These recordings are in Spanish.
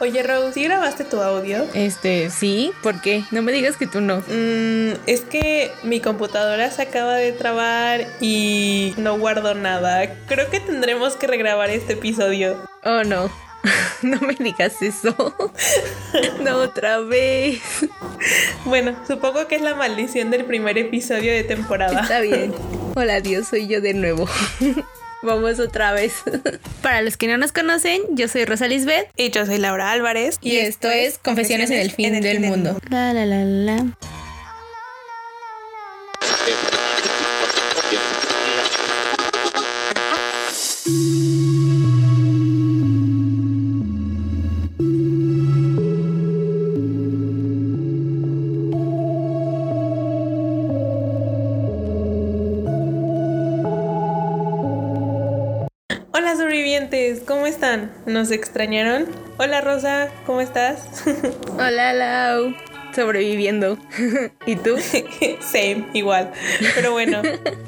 Oye, Rose, ¿sí grabaste tu audio? Este, sí, ¿por qué? No me digas que tú no. Mm, es que mi computadora se acaba de trabar y no guardo nada. Creo que tendremos que regrabar este episodio. Oh, no. no me digas eso. no otra vez. Bueno, supongo que es la maldición del primer episodio de temporada. Está bien. Hola, Dios, soy yo de nuevo. Vamos otra vez. Para los que no nos conocen, yo soy Rosa Lisbeth. Y yo soy Laura Álvarez. Y, esto, es Confesiones, en el fin, del, mundo. La la la la. ¿cómo están? ¿Nos extrañaron? Hola Rosa, ¿cómo estás? Hola Lau, sobreviviendo. ¿Y tú? Same, igual. Pero bueno,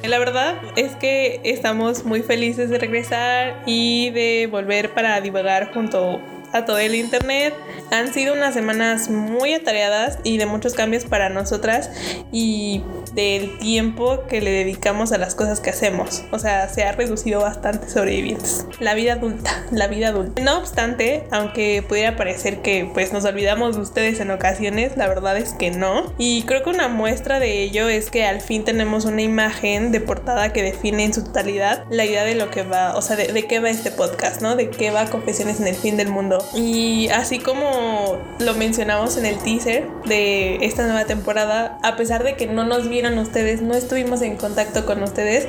la verdad es que estamos muy felices de regresar y de volver para divagar junto a todo el internet. Han sido unas semanas muy atareadas y de muchos cambios para nosotras y del tiempo que le dedicamos a las cosas que hacemos. O sea, se ha reducido bastante sobrevivientes. La vida adulta, la vida adulta. No obstante, aunque pudiera parecer que pues nos olvidamos de ustedes en ocasiones, la verdad es que no. Y creo que una muestra de ello es que al fin tenemos una imagen de portada que define en su totalidad la idea de lo que va, o sea, de, de qué va este podcast, ¿no? De qué va Confesiones en el fin del mundo. Y así como lo mencionamos en el teaser de esta nueva temporada, a pesar de que no nos vieron ustedes, no estuvimos en contacto con ustedes,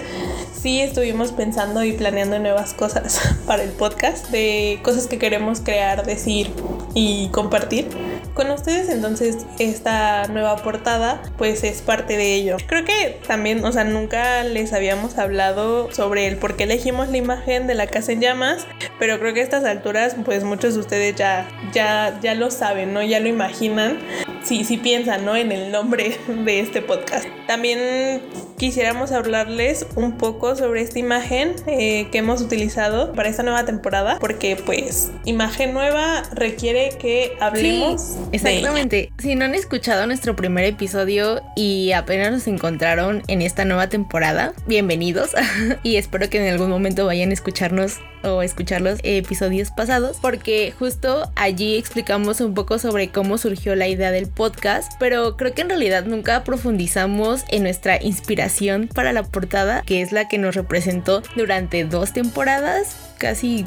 sí estuvimos pensando y planeando nuevas cosas para el podcast, de cosas que queremos crear, decir y compartir con ustedes. Entonces, esta nueva portada, pues es parte de ello. Creo que también, o sea, nunca les habíamos hablado sobre el por qué elegimos la imagen de la casa en llamas, pero creo que a estas alturas, pues muchos de ustedes ya, ya, ya lo saben, ¿no? Ya lo imaginan. Sí, sí piensan, ¿no? En el nombre de este podcast. También quisiéramos hablarles un poco sobre esta imagen eh, que hemos utilizado para esta nueva temporada, porque pues imagen nueva requiere que hablemos. Sí, exactamente. Si no han escuchado nuestro primer episodio y apenas nos encontraron en esta nueva temporada, bienvenidos y espero que en algún momento vayan a escucharnos o escuchar los episodios pasados porque justo allí explicamos un poco sobre cómo surgió la idea del podcast, pero creo que en realidad nunca profundizamos en nuestra inspiración para la portada, que es la que nos representó durante dos temporadas, casi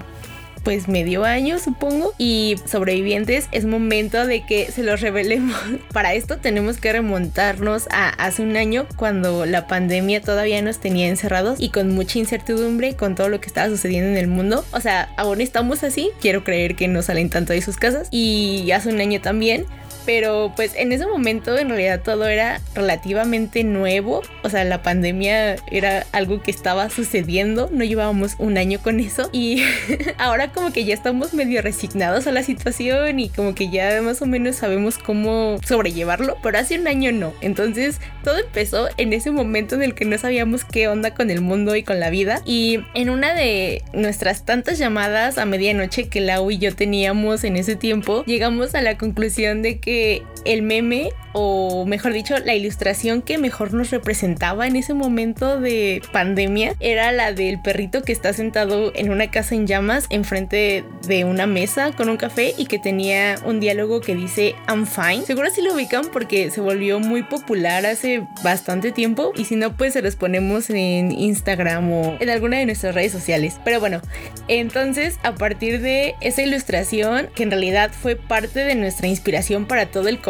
pues medio año supongo. Y sobrevivientes es momento de que se los revelemos. Para esto tenemos que remontarnos a hace un año cuando la pandemia todavía nos tenía encerrados y con mucha incertidumbre con todo lo que estaba sucediendo en el mundo. O sea aún estamos así. Quiero creer que no salen tanto de sus casas. Y hace un año también pero pues en ese momento en realidad todo era relativamente nuevo, o sea, la pandemia era algo que estaba sucediendo, no llevábamos un año con eso. Y ahora como que ya estamos medio resignados a la situación y como que ya más o menos sabemos cómo sobrellevarlo, pero hace un año no, entonces todo empezó en ese momento en el que no sabíamos qué onda con el mundo y con la vida. Y en una de nuestras tantas llamadas a medianoche que Lau y yo teníamos en ese tiempo, llegamos a la conclusión de que porque el meme, o mejor dicho, la ilustración que mejor nos representaba en ese momento de pandemia era la del perrito que está sentado en una casa en llamas enfrente de una mesa con un café y que tenía un diálogo que dice I'm fine. Seguro si lo ubican porque se volvió muy popular hace bastante tiempo y si no pues se los ponemos en Instagram o en alguna de nuestras redes sociales. Pero bueno, entonces a partir de esa ilustración que en realidad fue parte de nuestra inspiración para todo el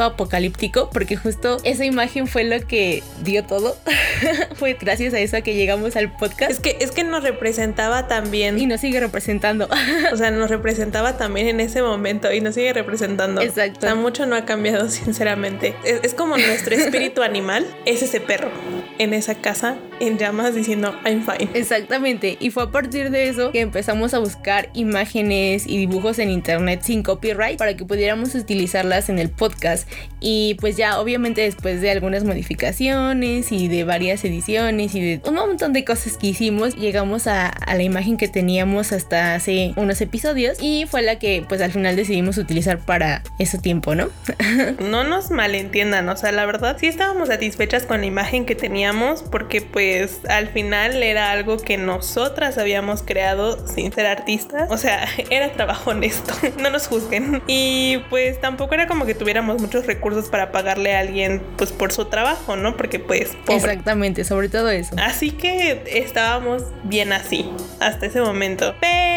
apocalíptico, porque justo esa imagen fue lo que dio todo. fue gracias a eso que llegamos al podcast. Es que, es que nos representaba también. Y nos sigue representando. o sea, nos representaba también en ese momento y nos sigue representando. Exacto. O sea, mucho no ha cambiado, sinceramente. Es, es como nuestro espíritu animal, es ese perro. en esa casa en llamas diciendo I'm fine. Exactamente, y fue a partir de eso que empezamos a buscar imágenes y dibujos en internet sin copyright para que pudiéramos utilizarlas en el podcast. Y pues ya obviamente después de algunas modificaciones y de varias ediciones y de un montón de cosas que hicimos, llegamos a, a la imagen que teníamos hasta hace unos episodios y fue la que pues al final decidimos utilizar para ese tiempo, ¿no? no nos malentiendan, o sea, la verdad sí estábamos satisfechas con la imagen que teníamos porque pues al final era algo que nosotras habíamos creado sin ser artistas, o sea, era trabajo honesto, no nos juzguen. Y pues tampoco era como que tuviéramos muchos recursos para pagarle a alguien pues por su trabajo, ¿no? Porque pues... Exactamente, sobre todo eso. Así que estábamos bien así hasta ese momento. Pero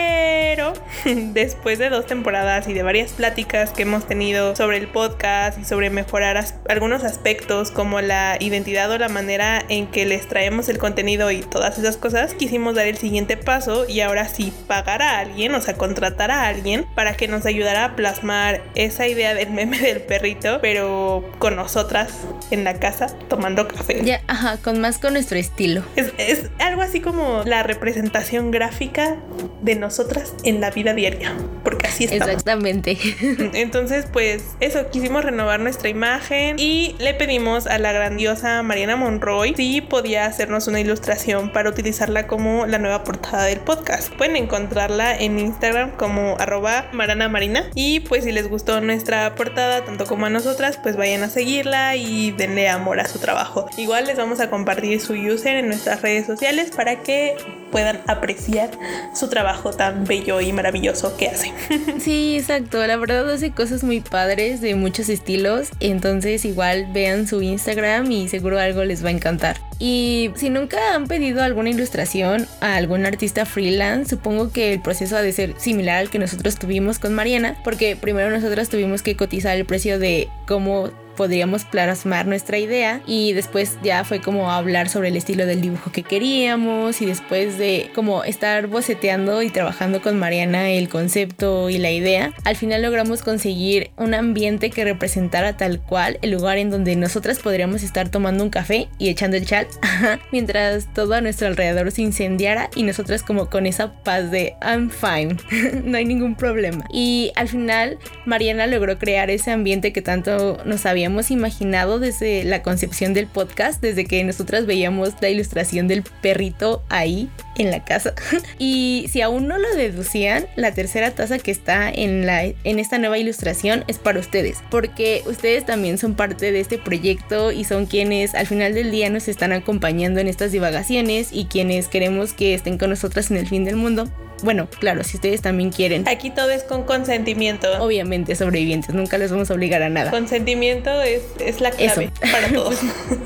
después de dos temporadas y de varias pláticas que hemos tenido sobre el podcast y sobre mejorar algunos aspectos como la identidad o la manera en que les traemos el contenido y todas esas cosas, quisimos dar el siguiente paso y ahora sí pagar a alguien, o sea, contratar a alguien para que nos ayudara a plasmar esa idea del meme del perrito, pero con nosotras en la casa tomando café. Ya, ajá, con más con nuestro estilo. Es, es algo así como la representación gráfica de nosotras en la vida diaria, porque así estamos. Exactamente. Entonces, pues eso, quisimos renovar nuestra imagen y le pedimos a la grandiosa Mariana Monroy si podía hacernos una ilustración para utilizarla como la nueva portada del podcast. Pueden encontrarla en Instagram como arroba marana marina y pues si les gustó nuestra portada tanto como a nosotras, pues vayan a seguirla y denle amor a su trabajo. Igual les vamos a compartir su user en nuestras redes sociales para que puedan apreciar su trabajo tan bello y maravilloso que hace. Sí, exacto. La verdad hace cosas muy padres de muchos estilos. Entonces igual vean su Instagram y seguro algo les va a encantar. Y si nunca han pedido alguna ilustración a algún artista freelance, supongo que el proceso ha de ser similar al que nosotros tuvimos con Mariana, porque primero nosotros tuvimos que cotizar el precio de cómo podríamos plasmar nuestra idea y después ya fue como hablar sobre el estilo del dibujo que queríamos y después de como estar boceteando y trabajando con Mariana el concepto y la idea, al final logramos conseguir un ambiente que representara tal cual el lugar en donde nosotras podríamos estar tomando un café y echando el chat mientras todo a nuestro alrededor se incendiara y nosotras como con esa paz de I'm fine, no hay ningún problema. Y al final Mariana logró crear ese ambiente que tanto nos habíamos imaginado desde la concepción del podcast, desde que nosotras veíamos la ilustración del perrito ahí en la casa. y si aún no lo deducían, la tercera taza que está en, la, en esta nueva ilustración es para ustedes, porque ustedes también son parte de este proyecto y son quienes al final del día nos están acompañando en estas divagaciones y quienes queremos que estén con nosotras en el fin del mundo. Bueno, claro, si ustedes también quieren. Aquí todo es con consentimiento. Obviamente, sobrevivientes, nunca les vamos a obligar a nada. Consentimiento es, es la clave para todos.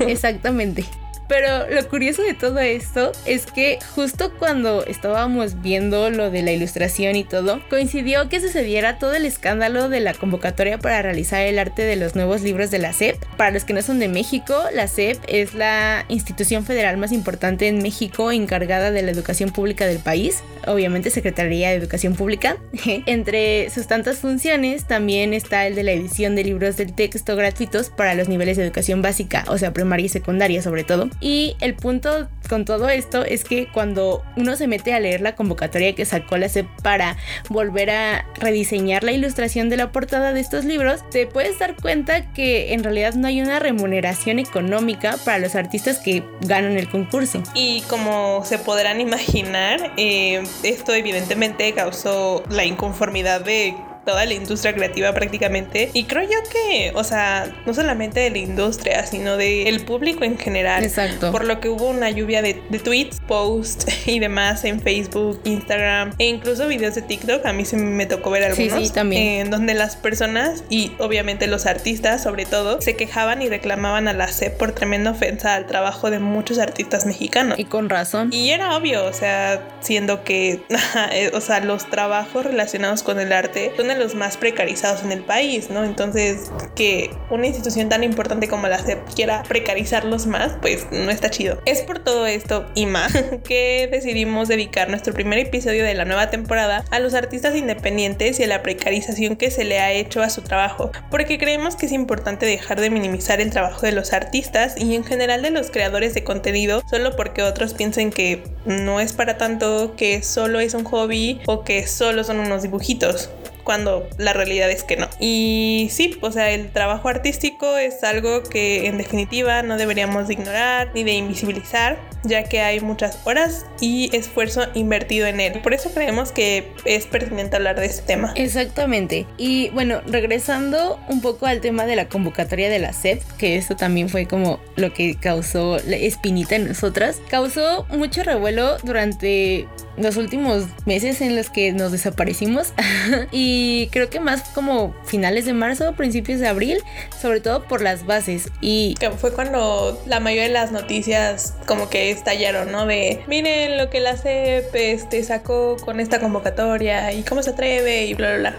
Exactamente. Pero lo curioso de todo esto es que justo cuando estábamos viendo lo de la ilustración y todo, coincidió que sucediera todo el escándalo de la convocatoria para realizar el arte de los nuevos libros de la SEP. Para los que no son de México, la SEP es la institución federal más importante en México encargada de la educación pública del país, obviamente Secretaría de Educación Pública. Entre sus tantas funciones también está el de la edición de libros del texto gratuitos para los niveles de educación básica, o sea, primaria y secundaria sobre todo y el punto con todo esto es que cuando uno se mete a leer la convocatoria que sacó la CEP para volver a rediseñar la ilustración de la portada de estos libros, te puedes dar cuenta que en realidad no hay una remuneración económica para los artistas que ganan el concurso. Y como se podrán imaginar, eh, esto evidentemente causó la inconformidad de toda la industria creativa prácticamente. Y creo yo que, o sea, no solamente de la industria, sino del público en general. Exacto. Por lo que hubo una lluvia de, tweets, posts y demás en Facebook, Instagram e incluso videos de TikTok. A mí se me tocó ver algunos. Sí, sí, también. En donde las personas y obviamente los artistas, sobre todo, se quejaban y reclamaban a la CEP por tremenda ofensa al trabajo de muchos artistas mexicanos. Y con razón. Y era obvio, o sea, siendo que, o sea, los trabajos relacionados con el arte son los más precarizados en el país, ¿no? Entonces, que una institución tan importante como la SEP quiera precarizarlos más, pues no está chido. Es por todo esto y más que decidimos dedicar nuestro primer episodio de la nueva temporada a los artistas independientes y a la precarización que se le ha hecho a su trabajo, porque creemos que es importante dejar de minimizar el trabajo de los artistas y en general de los creadores de contenido solo porque otros piensen que no es para tanto, que solo es un hobby o que solo son unos dibujitos cuando la realidad es que no. Y sí, o sea, el trabajo artístico es algo que en definitiva no deberíamos de ignorar ni de invisibilizar, ya que hay muchas horas y esfuerzo invertido en él. Por eso creemos que es pertinente hablar de este tema. Exactamente. Y bueno, regresando un poco al tema de la convocatoria de la SEP, que esto también fue como lo que causó la espinita en nosotras, causó mucho revuelo durante los últimos meses en los que nos desaparecimos y creo que más como finales de marzo, principios de abril, sobre todo por las bases y que fue cuando la mayoría de las noticias como que estallaron, ¿no? De miren lo que la CEP este, sacó con esta convocatoria y cómo se atreve y bla bla bla.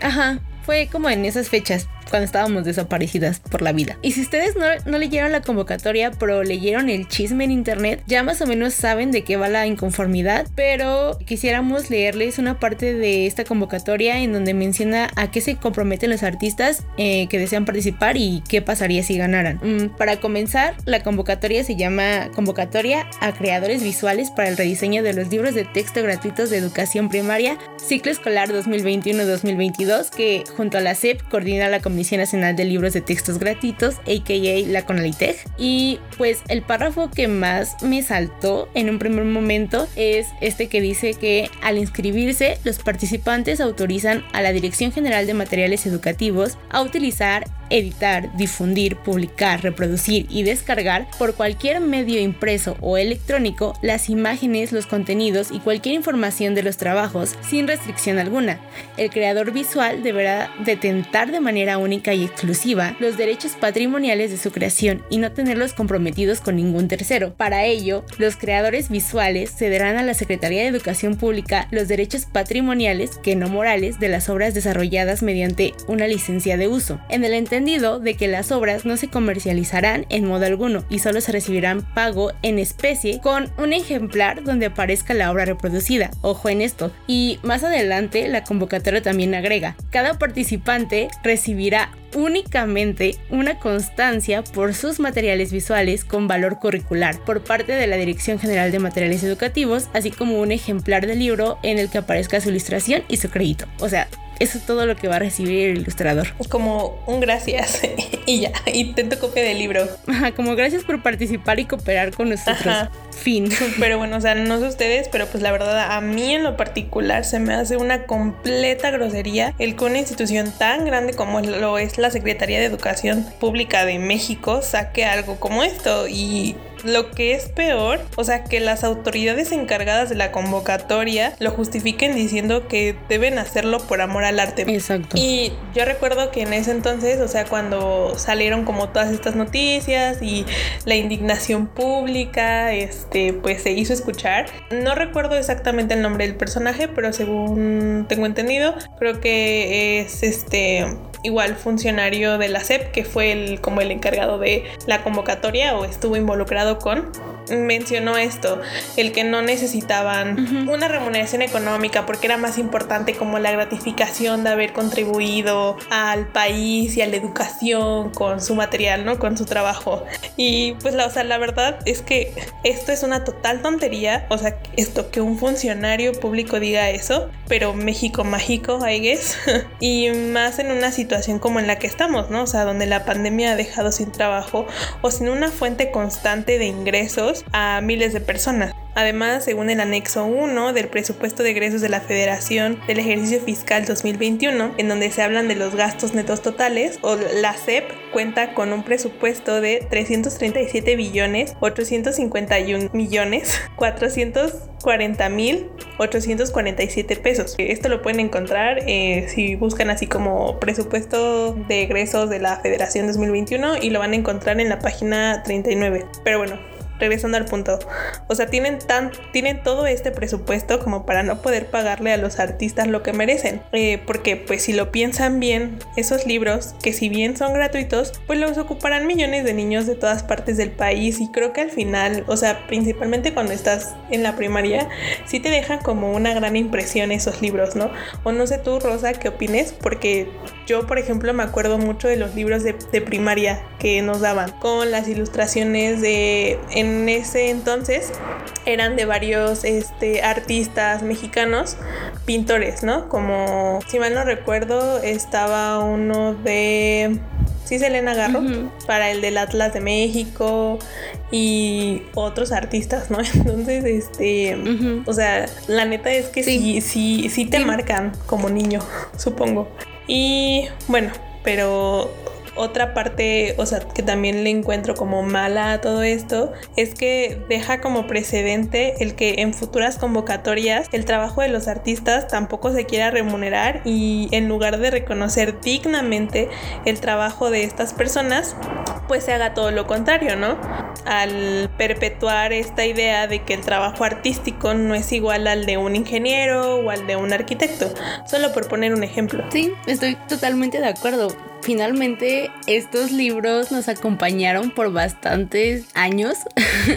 Ajá, fue como en esas fechas cuando estábamos desaparecidas por la vida. Y si ustedes no, leyeron la convocatoria, pero leyeron el chisme en internet, ya más o menos saben de qué va la inconformidad, pero quisiéramos leerles una parte de esta convocatoria en donde menciona a qué se comprometen los artistas eh, que desean participar y qué pasaría si ganaran. Mm, para comenzar, la convocatoria se llama Convocatoria a Creadores Visuales para el rediseño de los libros de texto gratuitos de educación primaria, ciclo escolar 2021-2022, que junto a la SEP coordina la Comisión Nacional de Libros de Textos Gratuitos, a.k.a. la CONALITEG. Y pues el párrafo que más me saltó en un primer momento es este que dice que al inscribirse los participantes autorizan a la Dirección General de Materiales Educativos a utilizar editar, difundir, publicar, reproducir y descargar por cualquier medio impreso o electrónico las imágenes, los contenidos y cualquier información de los trabajos sin restricción alguna. El creador visual deberá detentar de manera y exclusiva los derechos patrimoniales de su creación y no tenerlos comprometidos con ningún tercero. Para ello, los creadores visuales cederán a la Secretaría de Educación Pública los derechos patrimoniales, que no morales, de las obras desarrolladas mediante una licencia de uso. En el entendido de que las obras no se comercializarán en modo alguno y solo se recibirán pago en especie con un ejemplar donde aparezca la obra reproducida. Ojo en esto. Y más adelante la convocatoria también agrega, cada participante recibirá únicamente una constancia por sus materiales visuales con valor curricular por parte de la Dirección General de Materiales Educativos, así como un ejemplar del libro en el que aparezca su ilustración y su crédito. O sea, eso es todo lo que va a recibir el ilustrador. Como un gracias y ya, intento copia del libro. Ajá, como gracias por participar y cooperar con nosotros. Fin. Pero bueno, o sea, no sé ustedes, pero pues la verdad a mí en lo particular se me hace una completa grosería el que una institución tan grande como lo es la Secretaría de Educación Pública de México saque algo como esto y lo que es peor, o sea, que las autoridades encargadas de la convocatoria lo justifiquen diciendo que deben hacerlo por amor al arte. Exacto. Y yo recuerdo que en ese entonces, o sea, cuando salieron como todas estas noticias y la indignación pública, este, pues se hizo escuchar. No recuerdo exactamente el nombre del personaje, pero según tengo entendido, creo que es este igual funcionario de la SEP, que fue el, como el encargado de la convocatoria o estuvo involucrado con, mencionó esto, el que no necesitaban una remuneración económica porque era más importante como la gratificación de haber contribuido al país y a la educación con su material, ¿no? Con su trabajo. Y pues la, o sea, la verdad es que esto es una total tontería, o sea, esto que un funcionario público diga eso, pero México mágico, I guess, y más en una situación como en la que estamos, ¿no? O sea, donde la pandemia ha dejado sin trabajo o sin una fuente constante de ingresos a miles de personas. Además, según el anexo 1 del presupuesto de egresos de la Federación del ejercicio fiscal 2021, en donde se hablan de los gastos netos totales, o la CEP cuenta con un presupuesto de 337 billones 851 millones 440 mil 847 pesos. Esto lo pueden encontrar eh, si buscan así como presupuesto de egresos de la Federación 2021 y lo van a encontrar en la página 39. Pero bueno, regresando al punto, o sea, tienen, tan, tienen todo este presupuesto como para no poder pagarle a los artistas lo que merecen. Eh, porque pues si lo piensan bien, esos libros, que si bien son gratuitos, pues los ocuparán millones de niños de todas partes del país y creo que al final, o sea, principalmente cuando estás en la primaria, sí te dejan como una gran impresión esos libros, ¿no? O no sé tú, Rosa, qué opines, porque yo, por ejemplo, me acuerdo mucho de los libros de, primaria que nos daban con las ilustraciones de ese entonces eran de varios este, artistas mexicanos, pintores, ¿no? Como, si mal no recuerdo, estaba uno de... Sí, Selena Garro, para el del Atlas de México y otros artistas, ¿no? Entonces, este, o sea, la neta es que sí, sí, sí, te marcan como niño, supongo. Y bueno, pero otra parte, o sea, que también le encuentro como mala a todo esto, es que deja como precedente el que en futuras convocatorias el trabajo de los artistas tampoco se quiera remunerar y en lugar de reconocer dignamente el trabajo de estas personas, pues se haga todo lo contrario, ¿no? Al perpetuar esta idea de que el trabajo artístico no es igual al de un ingeniero o al de un arquitecto, solo por poner un ejemplo. Sí, estoy totalmente de acuerdo finalmente estos libros nos acompañaron por bastantes años.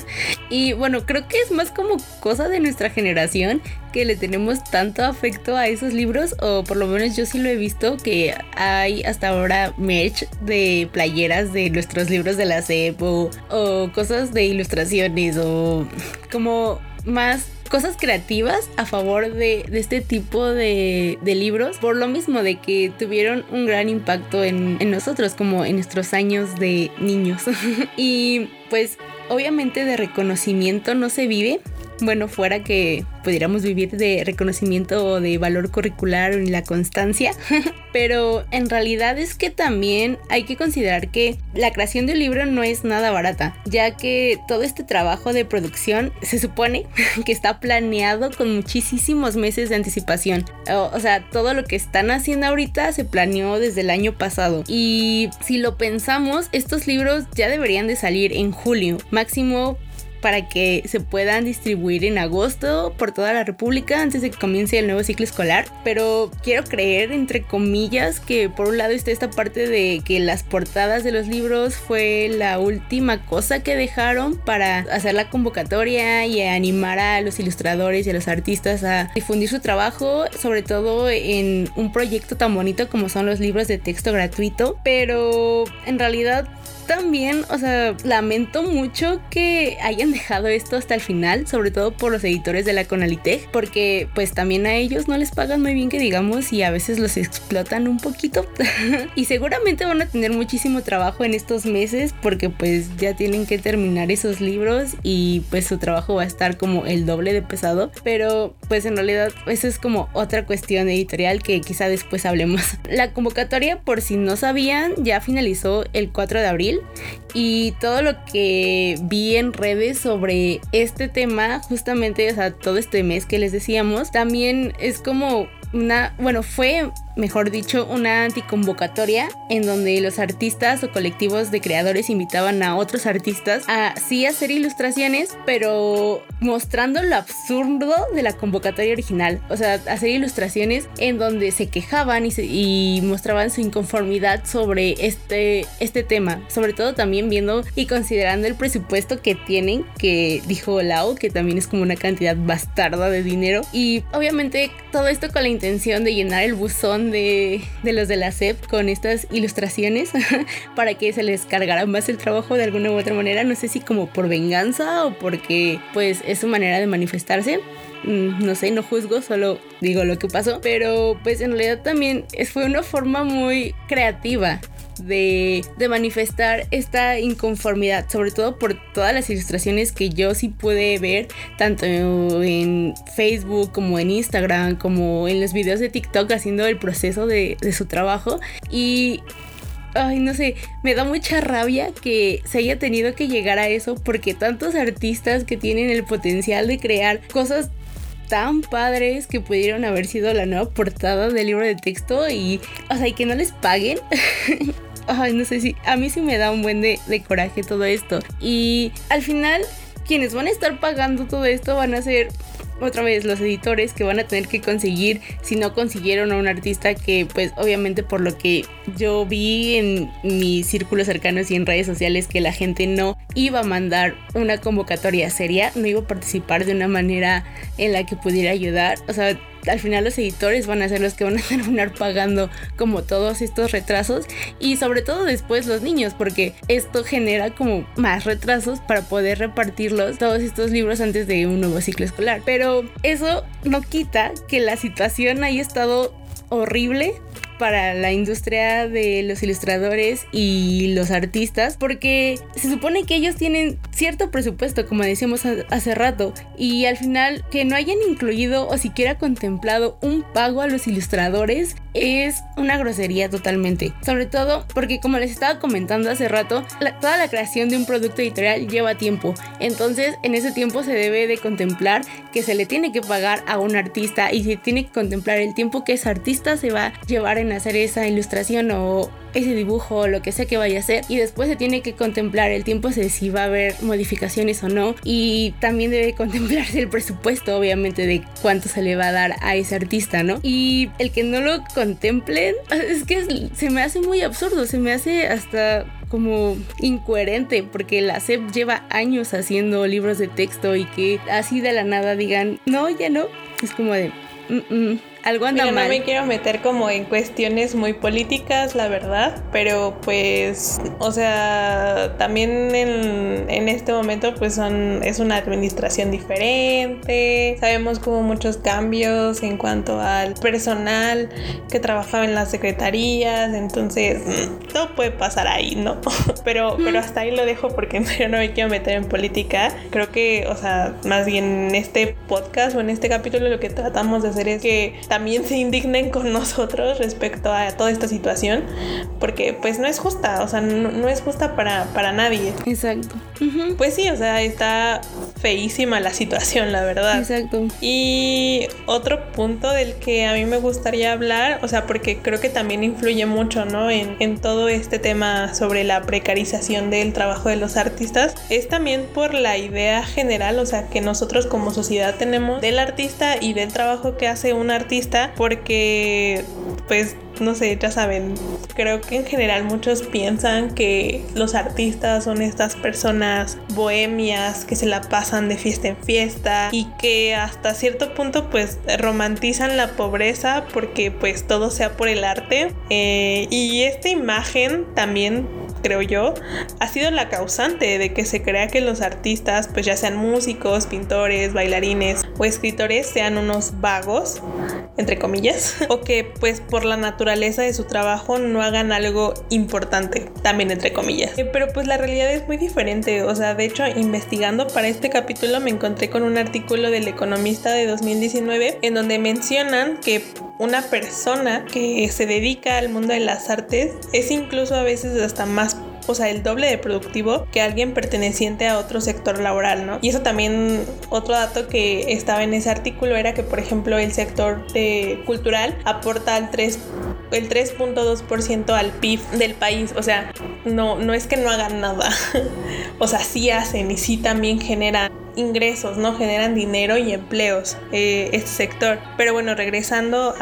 Y bueno, creo que es más como cosa de nuestra generación que le tenemos tanto afecto a esos libros o por lo menos yo sí lo he visto que hay hasta ahora merch de playeras de nuestros libros de la CEP o, o cosas de ilustraciones o como más cosas creativas a favor de, este tipo de, libros, por lo mismo de que tuvieron un gran impacto en, en nosotros, como en nuestros años de niños. y pues obviamente de reconocimiento no se vive, bueno, fuera que pudiéramos vivir de reconocimiento o de valor curricular en la constancia, pero en realidad es que también hay que considerar que la creación de un libro no es nada barata, ya que todo este trabajo de producción se supone que está planeado con muchísimos meses de anticipación. O, o sea, todo lo que están haciendo ahorita se planeó desde el año pasado. Y si lo pensamos, estos libros ya deberían de salir en julio, máximo para que se puedan distribuir en agosto por toda la República antes de que comience el nuevo ciclo escolar. Pero quiero creer, entre comillas, que por un lado está esta parte de que las portadas de los libros fue la última cosa que dejaron para hacer la convocatoria y animar a los ilustradores y a los artistas a difundir su trabajo, sobre todo en un proyecto tan bonito como son los libros de texto gratuito. Pero en realidad también, o sea, lamento mucho que hayan dejado esto hasta el final, sobre todo por los editores de la Conalitech, porque pues también a ellos no les pagan muy bien que digamos y a veces los explotan un poquito. y seguramente van a tener muchísimo trabajo en estos meses porque pues ya tienen que terminar esos libros y pues su trabajo va a estar como el doble de pesado, pero pues en realidad eso es como otra cuestión editorial que quizá después hablemos. La convocatoria, por si no sabían, ya finalizó el 4 de abril y todo lo que vi en redes sobre este tema, justamente, o sea, todo este mes que les decíamos, también es como una, bueno, fue mejor dicho, una anticonvocatoria en donde los artistas o colectivos de creadores invitaban a otros artistas a sí hacer ilustraciones, pero mostrando lo absurdo de la convocatoria original. O sea, hacer ilustraciones en donde se quejaban y, mostraban su inconformidad sobre este, este tema. Sobre todo también viendo y considerando el presupuesto que tienen, que dijo Lau, que también es como una cantidad bastarda de dinero. Y obviamente todo esto con la intención de llenar el buzón de, los de la SEP con estas ilustraciones para que se les cargara más el trabajo de alguna u otra manera. No sé si como por venganza o porque pues es su manera de manifestarse mm, no sé, no juzgo, solo digo lo que pasó, pero pues en realidad también fue una forma muy creativa de, manifestar esta inconformidad, sobre todo por todas las ilustraciones que yo sí pude ver, tanto en Facebook como en Instagram, como en los videos de TikTok haciendo el proceso de, de su trabajo. Y ay, no sé, me da mucha rabia que se haya tenido que llegar a eso porque tantos artistas que tienen el potencial de crear cosas tan padres que pudieron haber sido la nueva portada del libro de texto y, o sea, y que no les paguen. ay, no sé si a mí sí me da un buen de, coraje todo esto. Y al final quienes van a estar pagando todo esto van a ser otra vez los editores que van a tener que conseguir si no consiguieron a un artista que pues obviamente por lo que yo vi en mis círculos cercanos y en redes sociales que la gente no iba a mandar una convocatoria seria, no iba a participar de una manera en la que pudiera ayudar, o sea, al final los editores van a ser los que van a terminar pagando como todos estos retrasos y sobre todo después los niños porque esto genera como más retrasos para poder repartirlos todos estos libros antes de un nuevo ciclo escolar. Pero eso no quita que la situación haya estado horrible para la industria de los ilustradores y los artistas porque se supone que ellos tienen cierto presupuesto como decíamos hace rato y al final que no hayan incluido o siquiera contemplado un pago a los ilustradores es una grosería totalmente. Sobre todo porque como les estaba comentando hace rato, toda la creación de un producto editorial lleva tiempo. Entonces en ese tiempo se debe de contemplar que se le tiene que pagar a un artista y se tiene que contemplar el tiempo que ese artista se va a llevar en hacer esa ilustración o ese dibujo o lo que sea que vaya a ser y después se tiene que contemplar el tiempo de si va a haber modificaciones o no. Y también debe contemplarse el presupuesto obviamente de cuánto se le va a dar a ese artista, ¿no? Y el que no lo contemplen es que se me hace muy absurdo, se me hace hasta como incoherente porque la SEP lleva años haciendo libros de texto y que así de la nada digan, no, ya no, es como de... Mm, mm, algo anda Mira, No me quiero meter como en cuestiones muy políticas, la verdad, pero pues, o sea, también en, en este momento pues son, es una administración diferente, sabemos como muchos cambios en cuanto al personal que trabajaba en las secretarías, entonces mm, todo puede pasar ahí, ¿no? pero, pero hasta ahí lo dejo porque yo no me quiero meter en política. Creo que, o sea, más bien en este podcast o en este capítulo lo que tratamos de hacer es que también se indignen con nosotros respecto a toda esta situación, porque pues no es justa, o sea, no, es justa para, para nadie. Exacto. Pues sí, o sea, está feísima la situación, la verdad. Exacto. Y otro punto del que a mí me gustaría hablar, o sea, porque creo que también influye mucho, ¿no? En, en todo este tema sobre la precarización del trabajo de los artistas, es también por la idea general, o sea, que nosotros como sociedad tenemos del artista y del trabajo que hace un artista porque pues no sé, ya saben, creo que en general muchos piensan que los artistas son estas personas bohemias que se la pasan de fiesta en fiesta y que hasta cierto punto pues romantizan la pobreza porque pues todo sea por el arte. Eh, y esta imagen también creo yo, ha sido la causante de que se crea que los artistas, pues ya sean músicos, pintores, bailarines o escritores, sean unos vagos, entre comillas, o que pues por la naturaleza de su trabajo no hagan algo importante, también entre comillas. Eh, pero pues la realidad es muy diferente, o sea, de hecho investigando para este capítulo me encontré con un artículo del Economista de 2019 en donde mencionan que una persona que se dedica al mundo de las artes es incluso a veces hasta más o sea, el doble de productivo que alguien perteneciente a otro sector laboral, ¿no? Y eso también, otro dato que estaba en ese artículo era que, por ejemplo, el sector cultural aporta el 3 el 3.2% al PIB del país, o sea, no, no es que no hagan nada, o sea, sí hacen y sí también generan ingresos, ¿no? Generan dinero y empleos eh, este sector. Pero bueno, regresando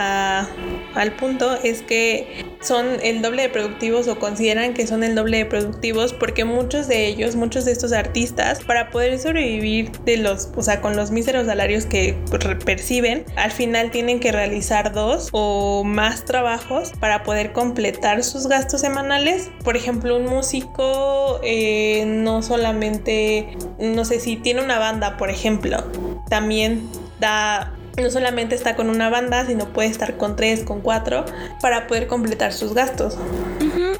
al punto, es que son el doble de productivos o consideran que son el doble de productivos porque muchos de ellos, muchos de estos artistas, para poder sobrevivir de los, o sea, con los míseros salarios que perciben, al final tienen que realizar dos o más trabajos para poder completar sus gastos semanales. Por ejemplo, un músico eh, no solamente, no sé si tiene una banda, por ejemplo, también da no solamente está con una banda, sino puede estar con tres, con cuatro, para poder completar sus gastos.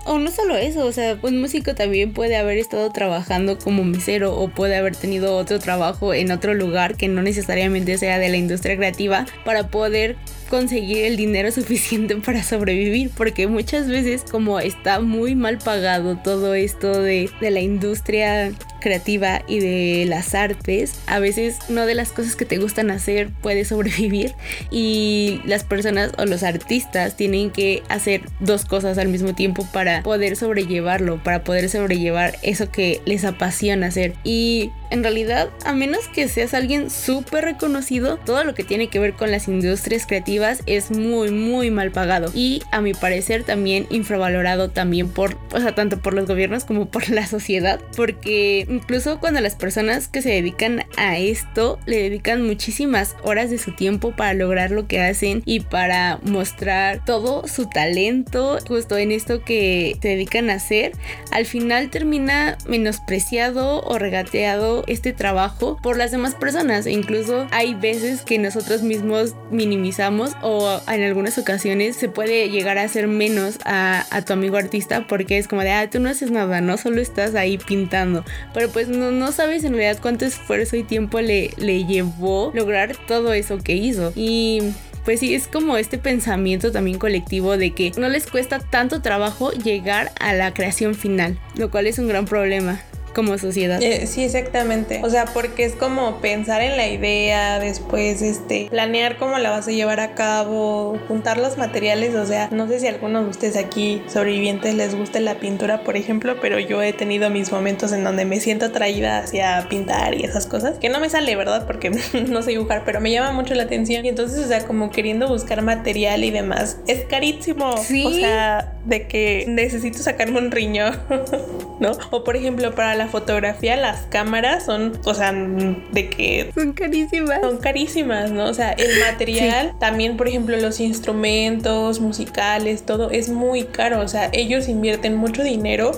O no solo eso, o sea, un músico también puede haber estado trabajando como mesero o puede haber tenido otro trabajo en otro lugar que no necesariamente sea de la industria creativa para poder conseguir el dinero suficiente para sobrevivir, porque muchas veces como está muy mal pagado todo esto de, de la industria creativa y de las artes, a veces no de las cosas que te gustan hacer puede sobrevivir y las personas o los artistas tienen que hacer dos cosas al mismo tiempo para poder sobrellevarlo, para poder sobrellevar eso que les apasiona hacer. Y en realidad, a menos que seas alguien súper reconocido, todo lo que tiene que ver con las industrias creativas es muy, muy mal pagado. Y a mi parecer también infravalorado también por, o sea, tanto por los gobiernos como por la sociedad. Porque incluso cuando las personas que se dedican a esto le dedican muchísimas horas de su tiempo para lograr lo que hacen y para mostrar todo su talento justo en esto que se dedican a hacer, al final termina menospreciado o regateado este trabajo por las demás personas. E incluso hay veces que nosotros mismos minimizamos o en algunas ocasiones se puede llegar a hacer menos a, tu amigo artista porque es como de, ah, tú no haces nada, no solo estás ahí pintando. Pero pues no, no sabes en realidad cuánto esfuerzo y tiempo le, le llevó lograr todo eso que hizo. Y pues sí, es como este pensamiento también colectivo de que no les cuesta tanto trabajo llegar a la creación final, lo cual es un gran problema como sociedad. Eh, sí, exactamente. O sea, porque es como pensar en la idea, después este, planear cómo la vas a llevar a cabo, juntar los materiales. O sea, no sé si a algunos de ustedes aquí sobrevivientes les guste la pintura, por ejemplo, pero yo he tenido mis momentos en donde me siento atraída hacia pintar y esas cosas, que no me sale, ¿verdad? Porque no sé dibujar, pero me llama mucho la atención. Y entonces, o sea, como queriendo buscar material y demás, es carísimo. Sí. O sea, de que necesito sacarme un riñón, ¿no? O por ejemplo, para la fotografía, las cámaras son, o sea, de que... Son carísimas. Son carísimas, ¿no? O sea, el material, también, por ejemplo, los instrumentos musicales, todo es muy caro. O sea, ellos invierten mucho dinero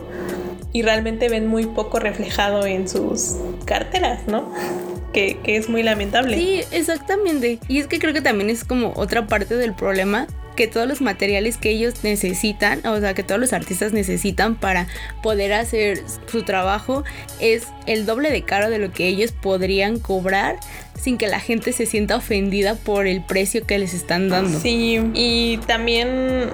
y realmente ven muy poco reflejado en sus carteras, ¿no? Que, que, es muy lamentable. Sí, exactamente. Y es que creo que también es como otra parte del problema que todos los materiales que ellos necesitan, o sea, que todos los artistas necesitan para poder hacer su trabajo es el doble de caro de lo que ellos podrían cobrar sin que la gente se sienta ofendida por el precio que les están dando. Sí, y también,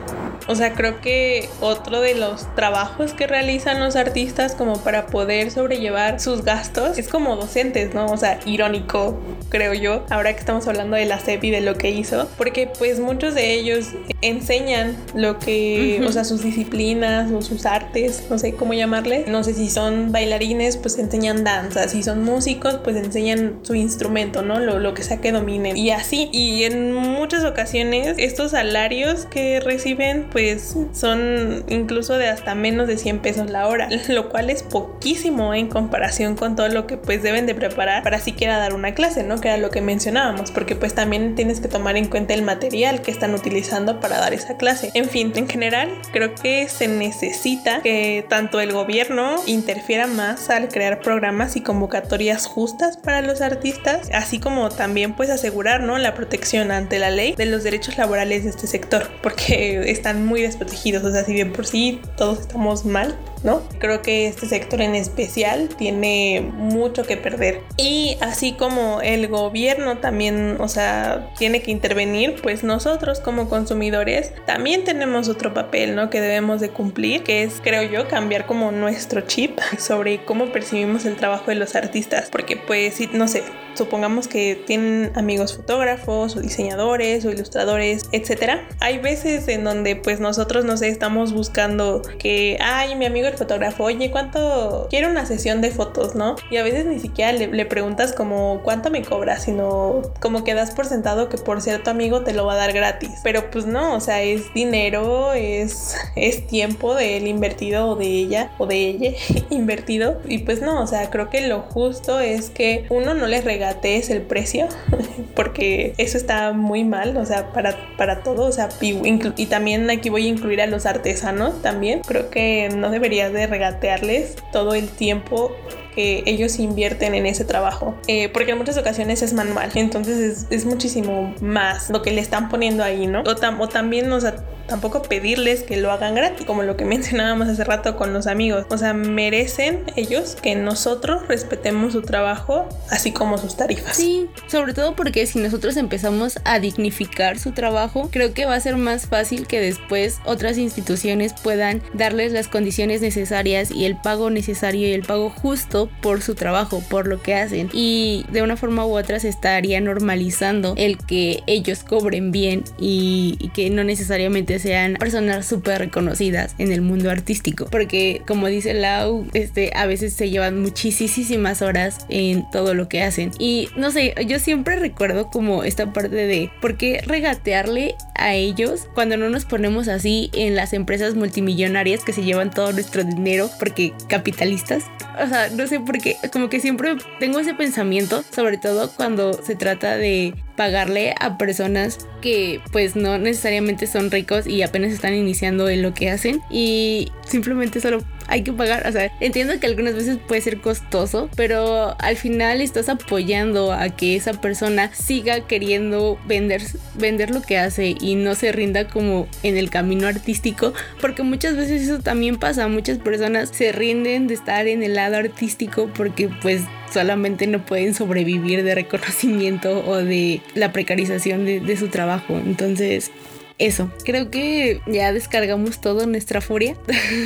o sea, creo que otro de los trabajos que realizan los artistas como para poder sobrellevar sus gastos es como docentes, ¿no? O sea, irónico, creo yo, ahora que estamos hablando de la CEP y de lo que hizo, porque pues muchos de ellos enseñan lo que, o sea, sus disciplinas o sus artes, no sé cómo llamarle, no sé si son bailarines, pues enseñan danza, si son músicos, pues enseñan su instrumento lo que sea que dominen. Y así. Y en muchas ocasiones estos salarios que reciben pues son incluso de hasta menos de 100 pesos la hora. Lo cual es poquísimo en comparación con todo lo que pues deben de preparar para siquiera dar una clase, ¿no? Que era lo que mencionábamos. Porque pues también tienes que tomar en cuenta el material que están utilizando para dar esa clase. En fin, en general creo que se necesita que tanto el gobierno interfiera más al crear programas y convocatorias justas para los artistas, así como también pues asegurar ¿no? la protección ante la ley de los derechos laborales de este sector, porque están muy desprotegidos, o sea, si bien por sí todos estamos mal, ¿no? Creo que este sector en especial tiene mucho que perder. Y así como el gobierno también, o sea, tiene que intervenir, pues nosotros como consumidores también tenemos otro papel, ¿no? Que debemos de cumplir, que es, creo yo, cambiar como nuestro chip sobre cómo percibimos el trabajo de los artistas. Porque pues, no sé, supongamos que tienen amigos fotógrafos o diseñadores o ilustradores, etcétera. Hay veces en donde pues nosotros no sé, estamos buscando que, ay, mi amigo fotógrafo, oye, ¿cuánto quiero una sesión de fotos, no? Y a veces ni siquiera le, preguntas como cuánto me cobra, sino como que das por sentado que por ser tu amigo te lo va a dar gratis. Pero pues no, o sea, es dinero, es, es tiempo de él invertido o de ella o de ella invertido. Y pues no, o sea, creo que lo justo es que uno no les regala es el precio, porque eso está muy mal, o sea, para, para todo, o sea, y, también aquí voy a incluir a los artesanos también. Creo que no de regatearles todo el tiempo que ellos invierten en ese trabajo, eh, porque en muchas ocasiones es manual, entonces es, muchísimo más lo que le están poniendo ahí, ¿no? O, o también, o sea, tampoco pedirles que lo hagan gratis, como lo que mencionábamos hace rato con los amigos. O sea, merecen ellos que nosotros respetemos su trabajo, así como sus tarifas. Sí, sobre todo porque si nosotros empezamos a dignificar su trabajo, creo que va a ser más fácil que después otras instituciones puedan darles las condiciones necesarias y el pago necesario y el pago justo por su trabajo, por lo que hacen. Y de una forma u otra se estaría normalizando el que ellos cobren bien y, que no necesariamente sean personas súper reconocidas en el mundo artístico, porque como dice Lau, este, a veces se llevan muchísimas horas en todo lo que hacen. Y no sé, yo siempre recuerdo como esta parte de por qué regatearle a ellos cuando no nos ponemos así en las empresas multimillonarias que se llevan todo nuestro dinero porque capitalistas. O sea, no sé por qué, como que siempre tengo ese pensamiento, sobre todo cuando se trata de pagarle a personas que pues no necesariamente son ricos y apenas están iniciando en lo que hacen. Y simplemente solo hay que pagar, o sea, entiendo que algunas veces puede ser costoso, pero al final estás apoyando a que esa persona siga queriendo vender, vender lo que hace y no se rinda como en el camino artístico, porque muchas veces eso también pasa, muchas personas se rinden de estar en el lado artístico porque pues solamente no pueden sobrevivir de reconocimiento o de la precarización de, de su trabajo. Entonces, eso, creo que ya descargamos toda nuestra furia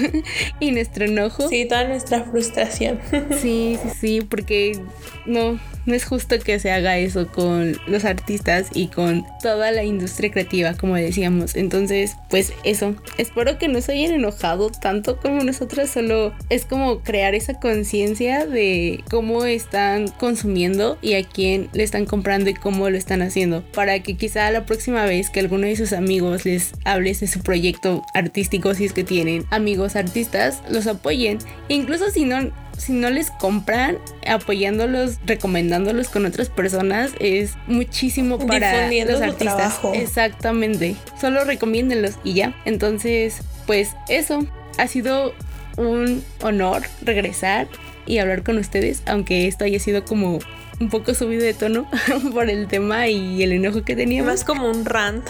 y nuestro enojo. Sí, toda nuestra frustración. sí, sí, sí, porque no, no es justo que se haga eso con los artistas y con toda la industria creativa, como decíamos. Entonces, pues eso. Espero que no se hayan enojado tanto como nosotras, solo es como crear esa conciencia de cómo están consumiendo y a quién le están comprando y cómo lo están haciendo. Para que quizá la próxima vez que alguno de sus amigos les hables de su proyecto artístico, si es que tienen amigos artistas, los apoyen. Incluso si no si no les compran, apoyándolos, recomendándolos con otras personas es muchísimo para los artistas. Exactamente. Solo recomiéndenlos y ya. Entonces, pues eso ha sido un honor regresar y hablar con ustedes, aunque esto haya sido como un poco subido de tono por el tema y el enojo que teníamos. Más como un rant.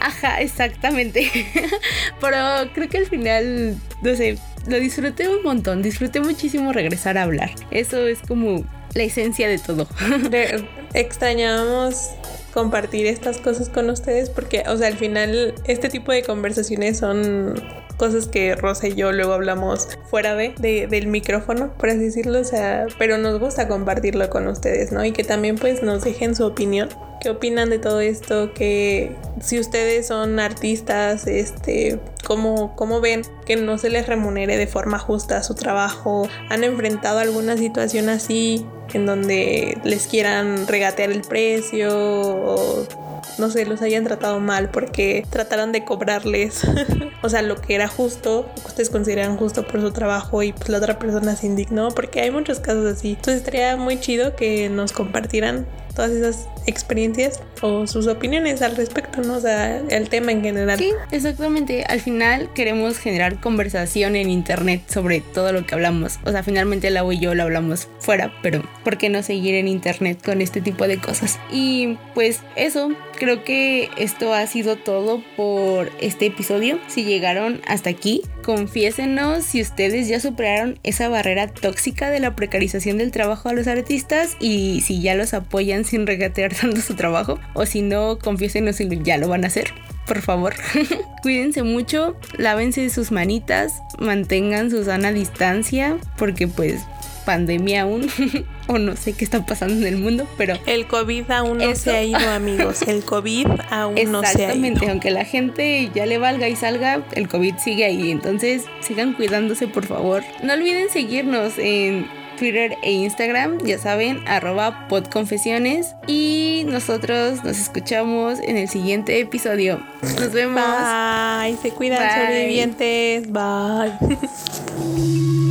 Ajá, exactamente. Pero creo que al final, no sé, lo disfruté un montón, disfruté muchísimo regresar a hablar. Eso es como la esencia de todo. Extrañábamos compartir estas cosas con ustedes porque, o sea, al final este tipo de conversaciones son cosas que Rosa y yo luego hablamos fuera de, del micrófono, por así decirlo, o sea, pero nos gusta compartirlo con ustedes, ¿no? Y que también pues nos dejen su opinión. ¿Qué opinan de todo esto? Que si ustedes son artistas, este, ¿cómo, ¿cómo ven que no se les remunere de forma justa su trabajo? ¿Han enfrentado alguna situación así en donde les quieran regatear el precio o no sé, los hayan tratado mal porque trataron de cobrarles, o sea, lo que era justo, lo que ustedes consideran justo por su trabajo y pues la otra persona se indignó, porque hay muchos casos así. Entonces estaría muy chido que nos compartieran todas esas experiencias o sus opiniones al respecto, ¿no? O sea, el tema en general. Sí, exactamente. Al final queremos generar conversación en internet sobre todo lo que hablamos. O sea, finalmente la y yo lo hablamos fuera, pero ¿por qué no seguir en internet con este tipo de cosas? Y pues eso, creo que esto ha sido todo por este episodio. Si llegaron hasta aquí, confiésenos si ustedes ya superaron esa barrera tóxica de la precarización del trabajo a los artistas y si ya los apoyan sin regatear tanto su trabajo o si no, confiésenos si ya lo van a hacer. Por favor, cuídense mucho, lávense sus manitas, mantengan su sana distancia porque pues pandemia aún, o no sé qué está pasando en el mundo, pero... El COVID aún no se ha ido, amigos. El COVID aún no se ha ido. Exactamente, aunque la gente ya le valga y salga, el COVID sigue ahí. Entonces, sigan cuidándose, por favor. No olviden seguirnos en Twitter e Instagram, ya saben, arroba podconfesiones. Y nosotros nos escuchamos en el siguiente episodio. Nos vemos. Bye. Se cuidan, sobrevivientes. Bye.